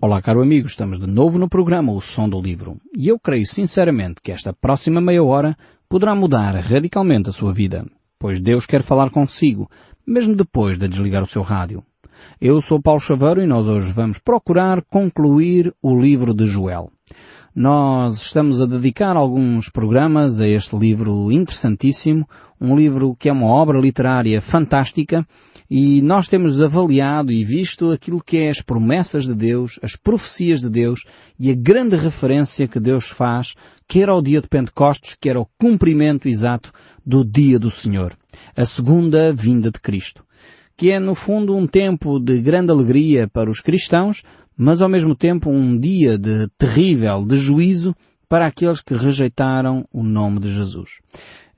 Olá, caro amigo, estamos de novo no programa O Som do Livro e eu creio sinceramente que esta próxima meia hora poderá mudar radicalmente a sua vida, pois Deus quer falar consigo, mesmo depois de desligar o seu rádio. Eu sou Paulo Chaveiro e nós hoje vamos procurar concluir o livro de Joel. Nós estamos a dedicar alguns programas a este livro interessantíssimo, um livro que é uma obra literária fantástica e nós temos avaliado e visto aquilo que é as promessas de Deus, as profecias de Deus e a grande referência que Deus faz, quer ao dia de Pentecostes, quer ao cumprimento exato do dia do Senhor, a segunda vinda de Cristo, que é no fundo um tempo de grande alegria para os cristãos, mas ao mesmo tempo um dia de terrível de juízo para aqueles que rejeitaram o nome de Jesus.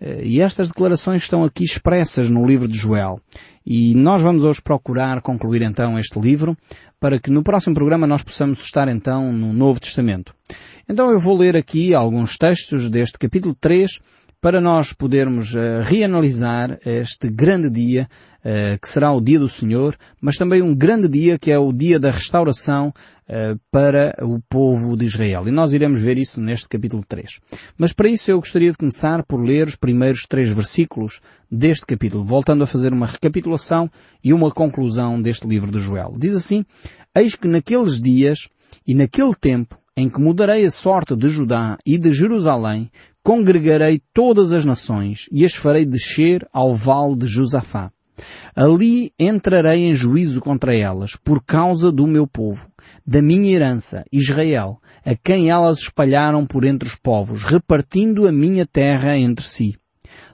Eh, e estas declarações estão aqui expressas no livro de Joel. E nós vamos hoje procurar concluir então este livro para que no próximo programa nós possamos estar então no Novo Testamento. Então eu vou ler aqui alguns textos deste capítulo 3 para nós podermos uh, reanalisar este grande dia, que será o dia do Senhor, mas também um grande dia que é o dia da restauração uh, para o povo de Israel. E nós iremos ver isso neste capítulo 3. Mas para isso eu gostaria de começar por ler os primeiros três versículos deste capítulo, voltando a fazer uma recapitulação e uma conclusão deste livro de Joel. Diz assim, Eis que naqueles dias e naquele tempo em que mudarei a sorte de Judá e de Jerusalém, congregarei todas as nações e as farei descer ao vale de Josafá. Ali entrarei em juízo contra elas, por causa do meu povo, da minha herança, Israel, a quem elas espalharam por entre os povos, repartindo a minha terra entre si.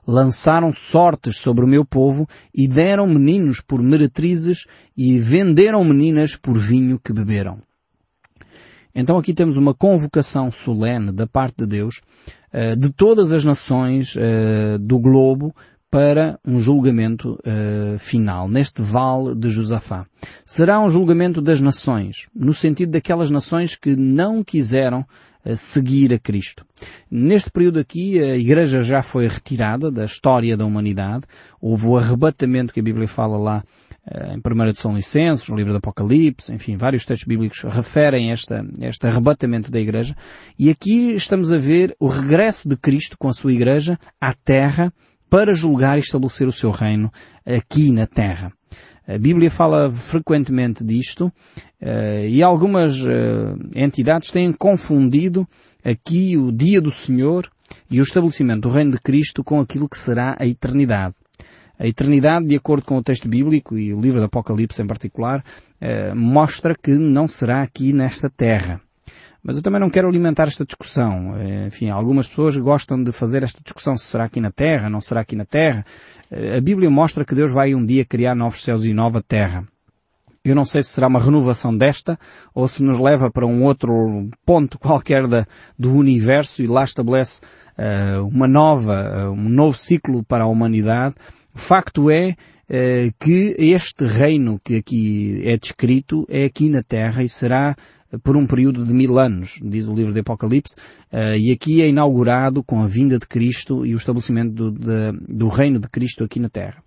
Lançaram sortes sobre o meu povo e deram meninos por meretrizes e venderam meninas por vinho que beberam. Então aqui temos uma convocação solene da parte de Deus uh, de todas as nações uh, do globo para um julgamento uh, final, neste vale de Josafá. Será um julgamento das nações, no sentido daquelas nações que não quiseram seguir a Cristo. Neste período aqui, a Igreja já foi retirada da história da humanidade. Houve o arrebatamento que a Bíblia fala lá eh, em 1 de São Licenços, no livro do Apocalipse, enfim, vários textos bíblicos referem esta, este arrebatamento da Igreja. E aqui estamos a ver o regresso de Cristo com a sua Igreja à Terra para julgar e estabelecer o seu reino aqui na Terra. A Bíblia fala frequentemente disto uh, e algumas uh, entidades têm confundido aqui o dia do Senhor e o estabelecimento do reino de Cristo com aquilo que será a eternidade. A eternidade, de acordo com o texto bíblico e o livro do Apocalipse em particular, uh, mostra que não será aqui nesta terra. Mas eu também não quero alimentar esta discussão. Enfim, algumas pessoas gostam de fazer esta discussão se será aqui na Terra, não será aqui na Terra. A Bíblia mostra que Deus vai um dia criar novos céus e nova terra. Eu não sei se será uma renovação desta ou se nos leva para um outro ponto qualquer da, do universo e lá estabelece uh, uma nova, uh, um novo ciclo para a humanidade. O facto é uh, que este reino que aqui é descrito é aqui na Terra e será por um período de mil anos, diz o livro de Apocalipse, uh, e aqui é inaugurado com a vinda de Cristo e o estabelecimento do, de, do reino de Cristo aqui na Terra.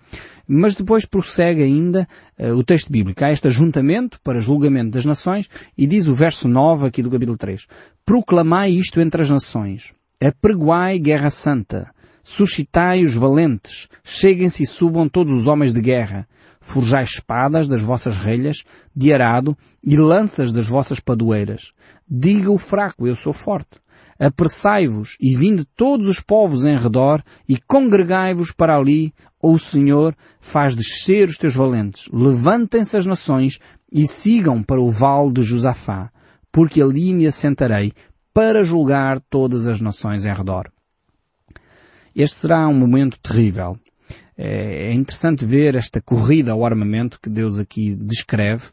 Mas depois prossegue ainda uh, o texto bíblico. Há este ajuntamento para julgamento das nações e diz o verso 9 aqui do capítulo 3. Proclamai isto entre as nações. Apregoai guerra santa. Suscitai os valentes. Cheguem-se e subam todos os homens de guerra forjai espadas das vossas relhas de arado e lanças das vossas padoeiras. Diga o fraco, eu sou forte. Apressai-vos e vinde todos os povos em redor e congregai-vos para ali, ou o Senhor faz descer os teus valentes. Levantem-se as nações e sigam para o vale de Josafá, porque ali me assentarei para julgar todas as nações em redor. Este será um momento terrível. É, é interessante ver esta corrida ao armamento que Deus aqui descreve.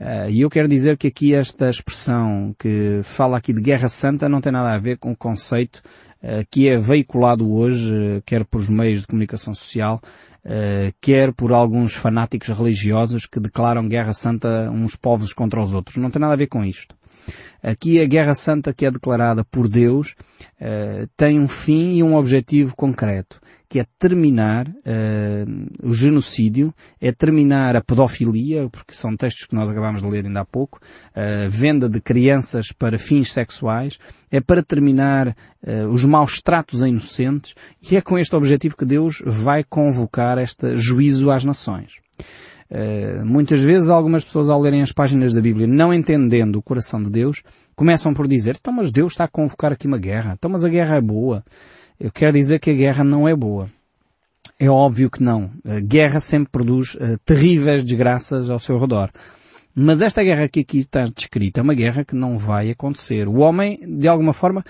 Uh, e eu quero dizer que aqui esta expressão que fala aqui de guerra santa não tem nada a ver com o conceito uh, que é veiculado hoje, quer por meios de comunicação social, quer por alguns fanáticos religiosos que declaram guerra santa uns povos contra os outros. Não tem nada a ver com isto. Aqui a Guerra Santa que é declarada por Deus uh, tem um fim e um objetivo concreto, que é terminar uh, o genocídio, é terminar a pedofilia, porque são textos que nós acabámos de ler ainda há pouco, uh, venda de crianças para fins sexuais, é para terminar os maus tratos a inocentes, e é com este objetivo que Deus vai convocar este juízo às nações. Uh, muitas vezes algumas pessoas ao lerem as páginas da Bíblia, não entendendo o coração de Deus, começam por dizer, então mas Deus está a convocar aqui uma guerra, então mas a guerra é boa. Eu quero dizer que a guerra não é boa. É óbvio que não. A guerra sempre produz uh, terríveis desgraças ao seu redor. Mas esta guerra que aqui está descrita é uma guerra que não vai acontecer. O homem, de alguma forma,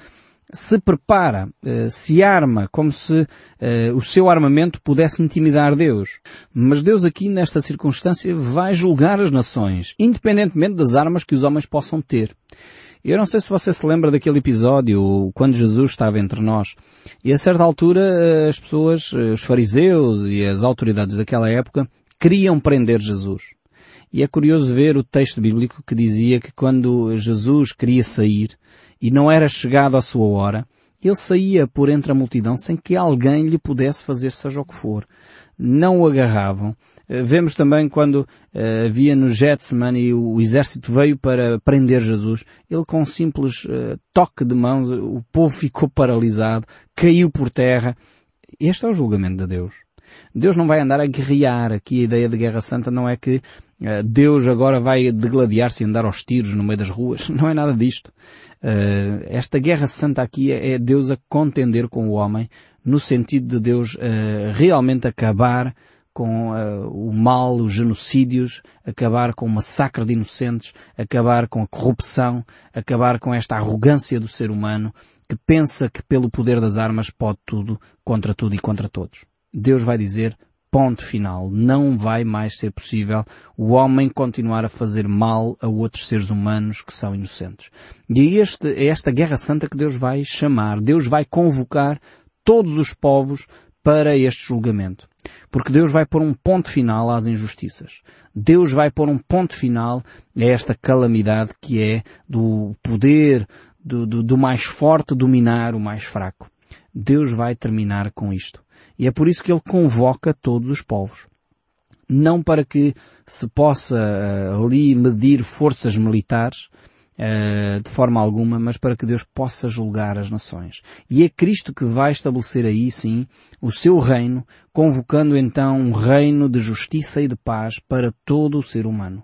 se prepara, eh, se arma, como se eh, o seu armamento pudesse intimidar Deus. Mas Deus aqui, nesta circunstância, vai julgar as nações, independentemente das armas que os homens possam ter. Eu não sei se você se lembra daquele episódio, quando Jesus estava entre nós. E a certa altura, eh, as pessoas, os fariseus e as autoridades daquela época, queriam prender Jesus. E é curioso ver o texto bíblico que dizia que quando Jesus queria sair, e não era chegado a sua hora, ele saía por entre a multidão sem que alguém lhe pudesse fazer seja o que for. Não o agarravam. Eh, vemos também quando uh, havia no Getsemane e o exército veio para prender Jesus. Ele com um simples uh, toque de mãos, o povo ficou paralisado, caiu por terra. Este é o julgamento de Deus. Deus não vai andar a guerrear. Aqui a ideia de guerra santa não é que Deus agora vai degladiar-se e andar aos tiros no meio das ruas. Não é nada disto. Uh, esta guerra santa aqui é, é Deus a contender com o homem no sentido de Deus uh, realmente acabar com o mal, os genocídios, acabar com o massacre de inocentes, acabar com a corrupção, acabar com esta arrogância do ser humano que pensa que pelo poder das armas pode tudo contra tudo e contra todos. Deus vai dizer ponto final. Não vai mais ser possível o homem continuar a fazer mal a outros seres humanos que são inocentes. E é, este, é esta guerra santa que Deus vai chamar. Deus vai convocar todos os povos para este julgamento. Porque Deus vai pôr um ponto final às injustiças. Deus vai pôr um ponto final a esta calamidade que é do poder do, do, do mais forte dominar o mais fraco. Deus vai terminar com isto. E é por isso que ele convoca todos os povos. Não para que se possa uh, ali medir forças militares, uh, de forma alguma, mas para que Deus possa julgar as nações. E é Cristo que vai estabelecer aí, sim, o seu reino, convocando então um reino de justiça e de paz para todo o ser humano.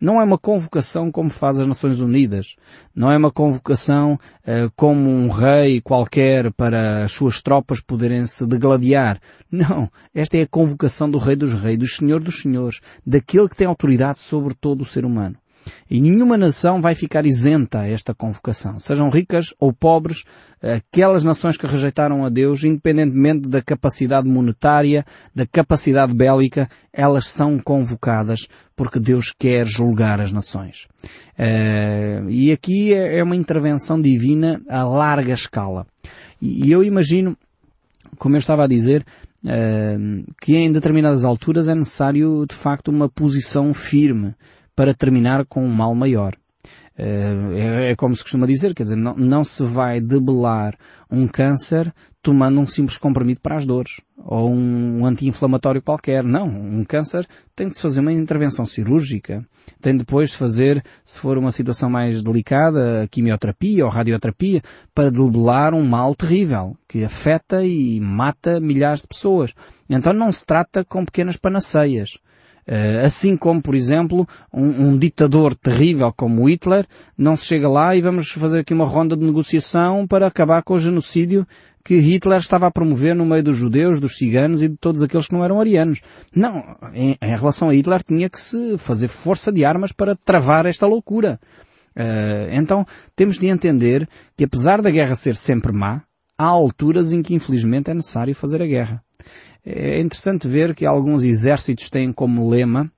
Não é uma convocação como faz as Nações Unidas. Não é uma convocação uh, como um rei qualquer para as suas tropas poderem se degladiar. Não. Esta é a convocação do Rei dos Reis, do Senhor dos Senhores, daquele que tem autoridade sobre todo o ser humano. E nenhuma nação vai ficar isenta a esta convocação. Sejam ricas ou pobres, aquelas nações que rejeitaram a Deus, independentemente da capacidade monetária, da capacidade bélica, elas são convocadas porque Deus quer julgar as nações. Uh, e aqui é, é uma intervenção divina a larga escala. E eu imagino, como eu estava a dizer, uh, que em determinadas alturas é necessário, de facto, uma posição firme para terminar com um mal maior. Eh, é, é, como se costuma dizer, quer dizer, não, não se vai debelar um câncer tomando um simples comprimido para as dores ou um, anti-inflamatório qualquer. Não, um câncer tem de se fazer uma intervenção cirúrgica, tem depois de fazer, se for uma situação mais delicada, quimioterapia ou radioterapia para debelar um mal terrível que afeta e mata milhares de pessoas. Então não se trata com pequenas panaceias. Eh, assim como, por exemplo, um, um, ditador terrível como Hitler, não se chega lá e vamos fazer aqui uma ronda de negociação para acabar com o genocídio que Hitler estava a promover no meio dos judeus, dos ciganos e de todos aqueles que não eram arianos. Não, em, em relação a Hitler tinha que se fazer força de armas para travar esta loucura. Uh, então temos de entender que apesar da guerra ser sempre má, há alturas em que infelizmente é necessário fazer a guerra. É interessante ver que alguns exércitos têm como lema,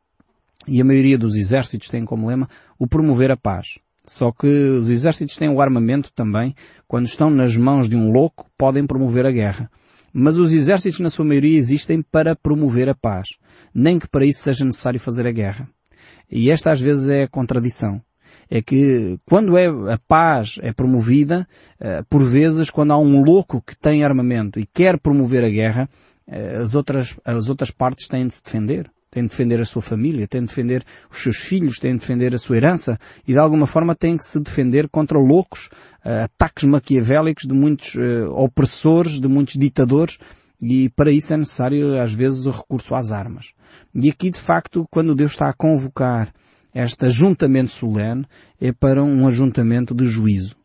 e a maioria dos exércitos têm como lema, o promover a paz. Só que os exércitos têm o armamento também, quando estão nas mãos de um louco, podem promover a guerra. Mas os exércitos, na sua maioria, existem para promover a paz. Nem que para isso seja necessário fazer a guerra. E esta às vezes é a contradição. é que quando é, a paz é promovida, uh, por vezes quando há um louco que tem armamento e quer promover a guerra, as outras, as outras partes têm de se defender tem de defender a sua família, tem de defender os seus filhos, tem de defender a sua herança e de alguma forma tem que se defender contra loucos, uh, ataques maquiavélicos de muitos uh, opressores, de muitos ditadores e para isso é necessário às vezes o recurso às armas. E aqui de facto quando Deus está a convocar este ajuntamento solene é para um ajuntamento de juízo.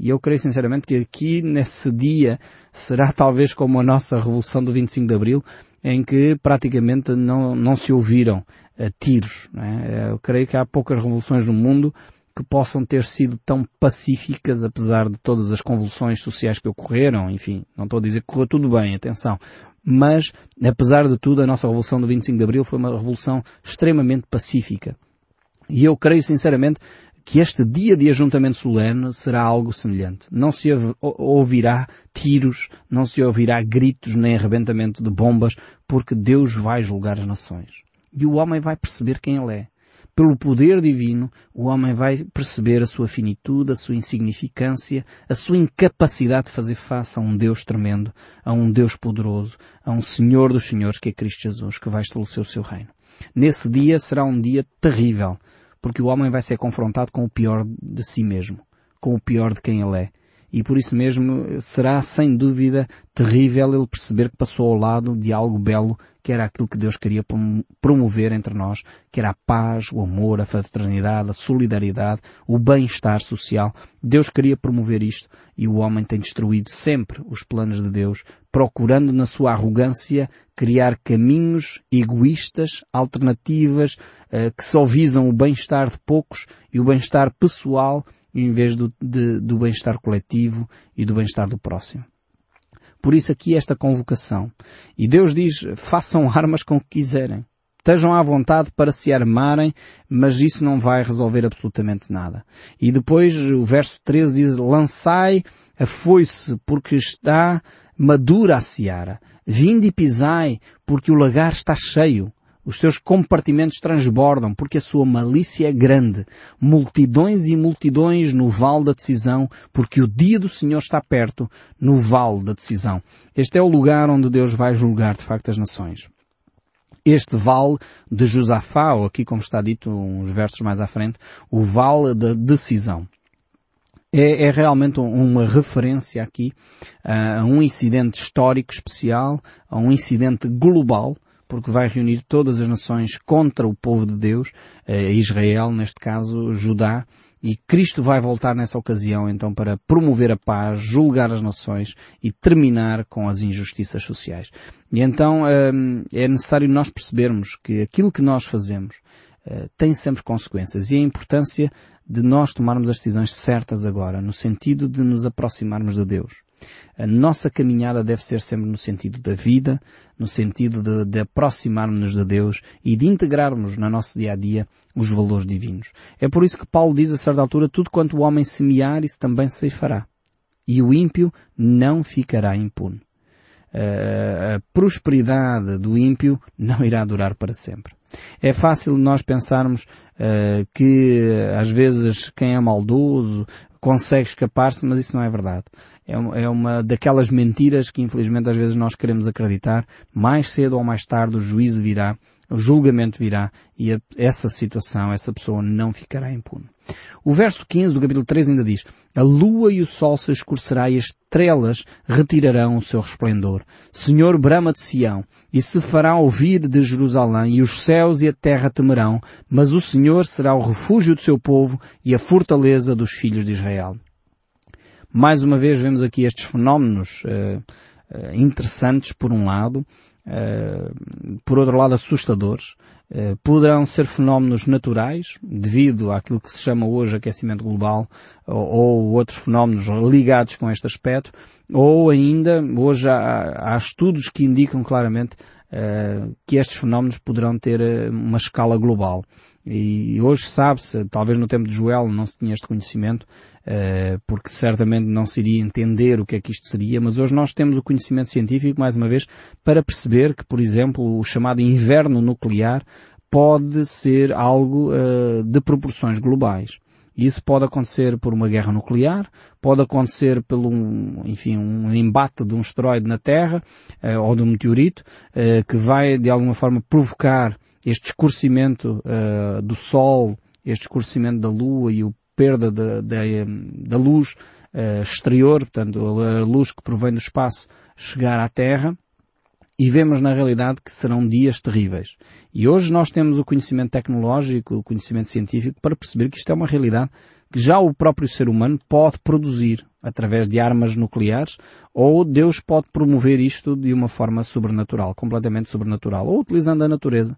E eu creio sinceramente que aqui nesse dia será talvez como a nossa revolução do 25 de Abril, em que praticamente não, não se ouviram uh, tiros. É? Eu creio que há poucas revoluções no mundo que possam ter sido tão pacíficas, apesar de todas as convulsões sociais que ocorreram, enfim, não estou a dizer que correu tudo bem, atenção, mas, apesar de tudo, a nossa revolução do 25 de Abril foi uma revolução extremamente pacífica. E eu creio sinceramente que este dia de ajuntamento solene será algo semelhante. Não se ouvirá tiros, não se ouvirá gritos nem arrebentamento de bombas, porque Deus vai julgar as nações. E o homem vai perceber quem ele é. Pelo poder divino, o homem vai perceber a sua finitude, a sua insignificância, a sua incapacidade de fazer face a um Deus tremendo, a um Deus poderoso, a um Senhor dos Senhores que é Cristo Jesus, que vai estabelecer o seu reino. Nesse dia será um dia terrível, porque o homem vai ser confrontado com o pior de si mesmo, com o pior de quem ele é. E por isso mesmo será sem dúvida terrível ele perceber que passou ao lado de algo belo que era aquilo que Deus queria promover entre nós, que era a paz, o amor, a fraternidade, a solidariedade, o bem-estar social. Deus queria promover isto e o homem tem destruído sempre os planos de Deus, procurando na sua arrogância criar caminhos egoístas, alternativas, eh, que só visam o bem-estar de poucos e o bem-estar pessoal em vez do, do bem-estar coletivo e do bem-estar do próximo. Por isso aqui esta convocação. E Deus diz, façam armas com o que quiserem. Estejam à vontade para se armarem, mas isso não vai resolver absolutamente nada. E depois o verso 13 diz, lançai a foice, porque está madura a seara. Vinde e pisai, porque o lagar está cheio. Os seus compartimentos transbordam, porque a sua malícia é grande. Multidões e multidões no vale da decisão, porque o dia do Senhor está perto, no vale da decisão. Este é o lugar onde Deus vai julgar de facto as nações. Este vale de Josafá, ou aqui como está dito uns versos mais à frente, o vale da decisão. É, é, realmente uma referência aqui a um incidente histórico especial, a um incidente global, porque vai reunir todas as nações contra o povo de Deus, eh, Israel, neste caso Judá, e Cristo vai voltar nessa ocasião então para promover a paz, julgar as nações e terminar com as injustiças sociais. E então eh, é necessário nós percebermos que aquilo que nós fazemos eh, tem sempre consequências e a importância de nós tomarmos as decisões certas agora, no sentido de nos aproximarmos de Deus. A nossa caminhada deve ser sempre no sentido da vida, no sentido de, de aproximarmos-nos de Deus e de integrarmos no nosso dia a dia os valores divinos. É por isso que Paulo diz a certa altura, tudo quanto o homem semear, isso também se fará. E o ímpio não ficará impune. A prosperidade do ímpio não irá durar para sempre. É fácil nós pensarmos uh, que às vezes quem é maldoso consegue escapar-se, mas isso não é verdade. É, é uma daquelas mentiras que infelizmente às vezes nós queremos acreditar. Mais cedo ou mais tarde o juízo virá, o julgamento virá e a, essa situação, essa pessoa não ficará impune. O verso 15 do capítulo 3 ainda diz, a lua e o sol se escurecerá e as estrelas retirarão o seu resplendor. Senhor brama de Sião, e se fará ouvir de Jerusalém, e os céus e a terra temerão, mas o Senhor será o refúgio do seu povo e a fortaleza dos filhos de Israel. Mais uma vez vemos aqui estes fenómenos uh, interessantes por um lado, uh, por outro lado assustadores. poderão ser fenómenos naturais, devido àquilo que se chama hoje aquecimento global, ou, ou outros fenómenos ligados com este aspecto, ou ainda, hoje há, há estudos que indicam claramente que estes fenómenos poderão ter uma escala global. E hoje sabe-se, talvez no tempo de Joel não se tinha este conhecimento, eh, porque certamente não se iria entender o que é que isto seria, mas hoje nós temos o conhecimento científico, mais uma vez, para perceber que, por exemplo, o chamado inverno nuclear pode ser algo uh, de proporções globais. E isso pode acontecer por uma guerra nuclear, pode acontecer pelo, um, enfim, um embate de um asteroide na Terra, uh, ou de um meteorito, uh, que vai de alguma forma provocar este escurecimento uh, do Sol, este escurecimento da Lua e a perda da, da, da luz exterior, portanto, a luz que provém do espaço chegar à Terra, e vemos na realidade que serão dias terríveis. E hoje nós temos o conhecimento tecnológico, o conhecimento científico para perceber que isto é uma realidade que já o próprio ser humano pode produzir através de armas nucleares ou Deus pode promover isto de uma forma sobrenatural, completamente sobrenatural, ou utilizando a natureza.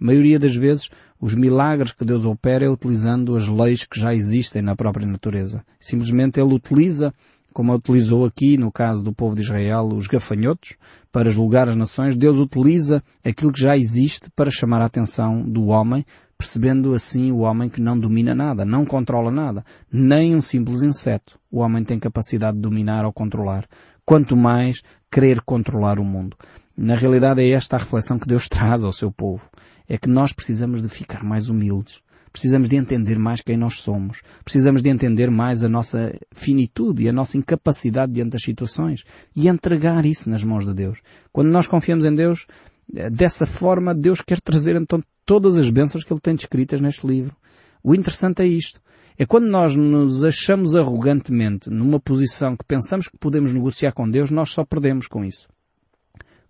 A maioria das vezes, os milagres que Deus opera é utilizando as leis que já existem na própria natureza. Simplesmente Ele utiliza como utilizou aqui no caso do povo de Israel os gafanhotos para julgar as nações, Deus utiliza aquilo que já existe para chamar a atenção do homem, percebendo assim o homem que não domina nada, não controla nada, nem um simples inseto. O homem tem capacidade de dominar ou controlar. Quanto mais querer controlar o mundo. Na realidade é esta a reflexão que Deus traz ao seu povo. É que nós precisamos de ficar mais humildes Precisamos de entender mais quem nós somos. Precisamos de entender mais a nossa finitude e a nossa incapacidade diante das situações e entregar isso nas mãos de Deus. Quando nós confiamos em Deus, eh, dessa forma Deus quer trazer então todas as bênçãos que Ele tem descritas neste livro. O interessante é isto. É quando nós nos achamos arrogantemente numa posição que pensamos que podemos negociar com Deus, nós só perdemos com isso.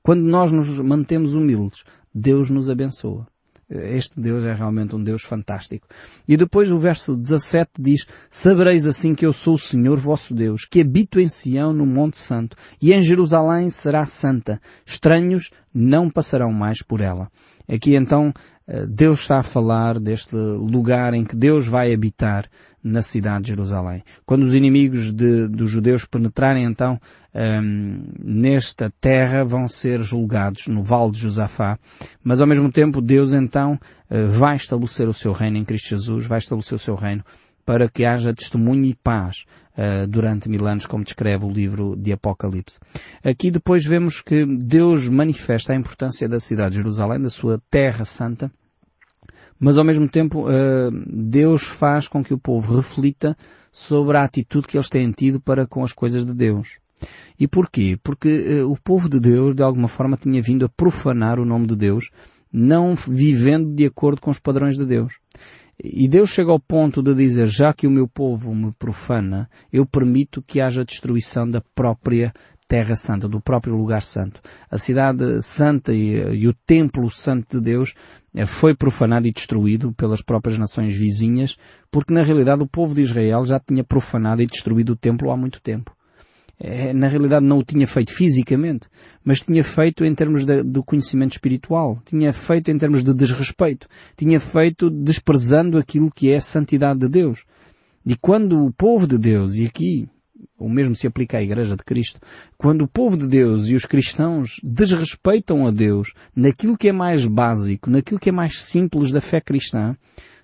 Quando nós nos mantemos humildes, Deus nos abençoa. Este Deus é realmente um Deus fantástico. E depois o verso 17 diz, Sabereis assim que eu sou o Senhor vosso Deus, que habito em Sião no Monte Santo, e em Jerusalém será santa. Estranhos não passarão mais por ela. Aqui então eh, Deus está a falar deste lugar em que Deus vai habitar na cidade de Jerusalém. Quando os inimigos de, dos judeus penetrarem então um, ehm, nesta terra vão ser julgados no Vale de Josafá, mas ao mesmo tempo Deus então uh, vai estabelecer o seu reino em Cristo Jesus, vai estabelecer o seu reino para que haja testemunho e paz uh, durante mil anos, como descreve o livro de Apocalipse. Aqui depois vemos que Deus manifesta a importância da cidade de Jerusalém, da sua terra santa, mas ao mesmo tempo uh, Deus faz com que o povo reflita sobre a atitude que eles têm tido para com as coisas de Deus. E porquê? Porque uh, o povo de Deus, de alguma forma, tinha vindo a profanar o nome de Deus, não vivendo de acordo com os padrões de Deus. E Deus chega ao ponto de dizer, já que o meu povo me profana, eu permito que haja destruição da própria terra santa, do próprio lugar santo. A cidade santa e, e, o templo santo de Deus eh, foi profanado e destruído pelas próprias nações vizinhas, porque na realidade o povo de Israel já tinha profanado e destruído o templo há muito tempo. É, na realidade não o tinha feito fisicamente, mas tinha feito em termos de, do conhecimento espiritual, tinha feito em termos de desrespeito, tinha feito desprezando aquilo que é a santidade de Deus. E quando o povo de Deus, e aqui o mesmo se aplica à Igreja de Cristo, quando o povo de Deus e os cristãos desrespeitam a Deus naquilo que é mais básico, naquilo que é mais simples da fé cristã,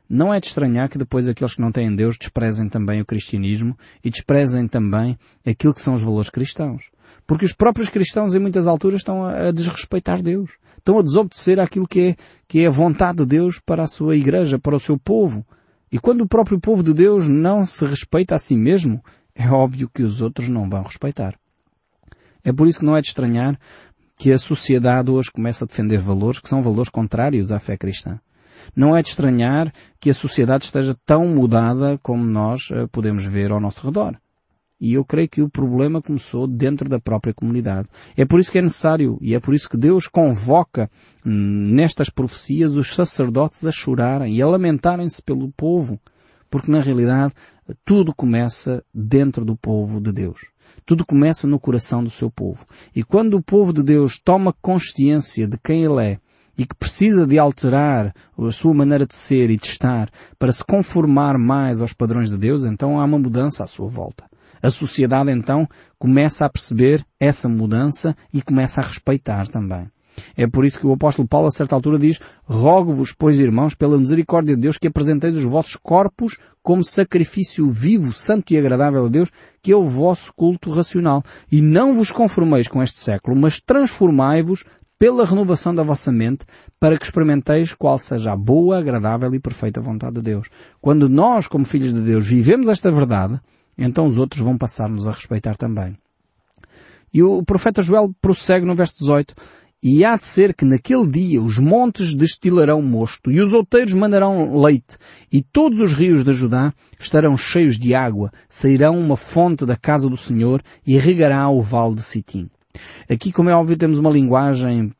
não é de estranhar que depois aqueles que não têm Deus desprezem também o cristianismo e desprezem também aquilo que são os valores cristãos. Porque os próprios cristãos em muitas alturas estão a desrespeitar Deus. Estão a desobedecer aquilo que é, que é a vontade de Deus para a sua igreja, para o seu povo. E quando o próprio povo de Deus não se respeita a si mesmo, é óbvio que os outros não vão respeitar. É por isso que não é de estranhar que a sociedade hoje começa a defender valores que são valores contrários à fé cristã. Não é de estranhar que a sociedade esteja tão mudada como nós eh, podemos ver ao nosso redor. E eu creio que o problema começou dentro da própria comunidade. É por isso que é necessário, e é por isso que Deus convoca hum, nestas profecias os sacerdotes a chorarem e a lamentarem-se pelo povo. Porque na realidade tudo começa dentro do povo de Deus. Tudo começa no coração do seu povo. E quando o povo de Deus toma consciência de quem ele é e que precisa de alterar a sua maneira de ser e de estar para se conformar mais aos padrões de Deus, então há uma mudança à sua volta. A sociedade então começa a perceber essa mudança e começa a respeitar também. É por isso que o apóstolo Paulo a certa altura diz, rogo-vos, pois irmãos, pela misericórdia de Deus, que apresenteis os vossos corpos como sacrifício vivo, santo e agradável a Deus, que é o vosso culto racional. E não vos conformeis com este século, mas transformai-vos pela renovação da vossa mente, para que experimenteis qual seja a boa, agradável e perfeita vontade de Deus. Quando nós, como filhos de Deus, vivemos esta verdade, então os outros vão passar-nos a respeitar também. E o profeta Joel prossegue no verso 18. E há de ser que naquele dia os montes destilarão mosto, e os outeiros mandarão leite, e todos os rios de Judá estarão cheios de água, sairão uma fonte da casa do Senhor, e regará o vale de Sitim. Aqui, como é óbvio, temos uma linguagem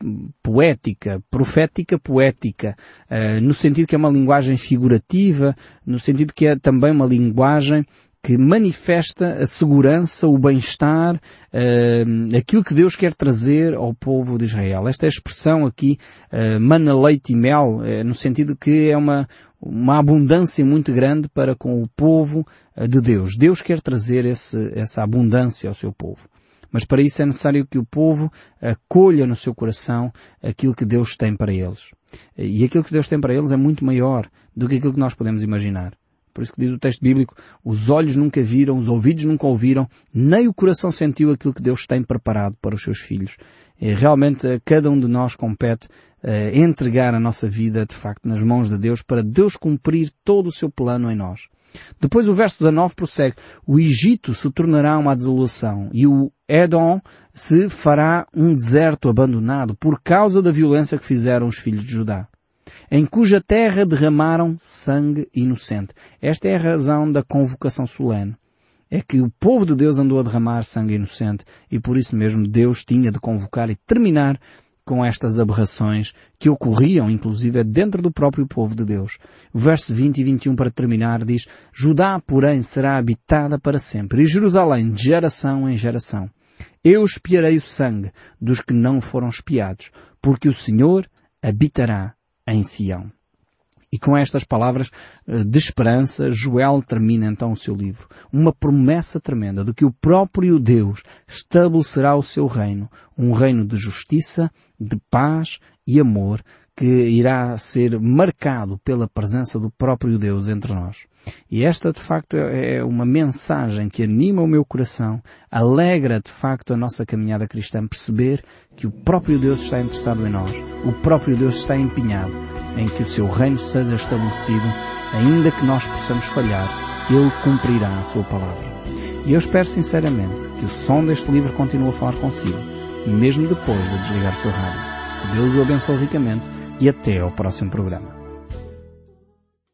poética, profética poética, uh, no sentido que é uma linguagem figurativa, no sentido que é também uma linguagem que manifesta a segurança, o bem-estar, uh, aquilo que Deus quer trazer ao povo de Israel. Esta é expressão aqui, uh, mana, leite e mel, uh, no sentido que é uma, uma abundância muito grande para com o povo de Deus. Deus quer trazer esse, essa abundância ao seu povo. Mas para isso é necessário que o povo acolha no seu coração aquilo que Deus tem para eles. E aquilo que Deus tem para eles é muito maior do que aquilo que nós podemos imaginar. Por isso que diz o texto bíblico, os olhos nunca viram, os ouvidos nunca ouviram, nem o coração sentiu aquilo que Deus tem preparado para os seus filhos. E realmente a cada um de nós compete uh, entregar a nossa vida, de facto, nas mãos de Deus para Deus cumprir todo o seu plano em nós. Depois o verso 19 prossegue, o Egito se tornará uma desolação e o Edom se fará um deserto abandonado por causa da violência que fizeram os filhos de Judá em cuja terra derramaram sangue inocente. Esta é a razão da convocação solene. É que o povo de Deus andou a derramar sangue inocente e por isso mesmo Deus tinha de convocar e terminar com estas aberrações que ocorriam, inclusive, dentro do próprio povo de Deus. Verso 20 e 21 para terminar diz, Judá, porém, será habitada para sempre, e Jerusalém de geração em geração. Eu espiarei o sangue dos que não foram espiados, porque o Senhor habitará em Sião. E com estas palavras eh, de esperança, Joel termina então o seu livro. Uma promessa tremenda de que o próprio Deus estabelecerá o seu reino, um reino de justiça, de paz e amor, que irá ser marcado pela presença do próprio Deus entre nós. E esta de facto é uma mensagem que anima o meu coração, alegra de facto a nossa caminhada cristã, perceber que o próprio Deus está interessado em nós, o próprio Deus está empenhado em que o seu reino seja estabelecido, ainda que nós possamos falhar, Ele cumprirá a sua palavra. E eu espero sinceramente que o som deste livro continue a falar consigo, mesmo depois de desligar o seu rádio. Que Deus o abençoe ricamente e até ao próximo programa.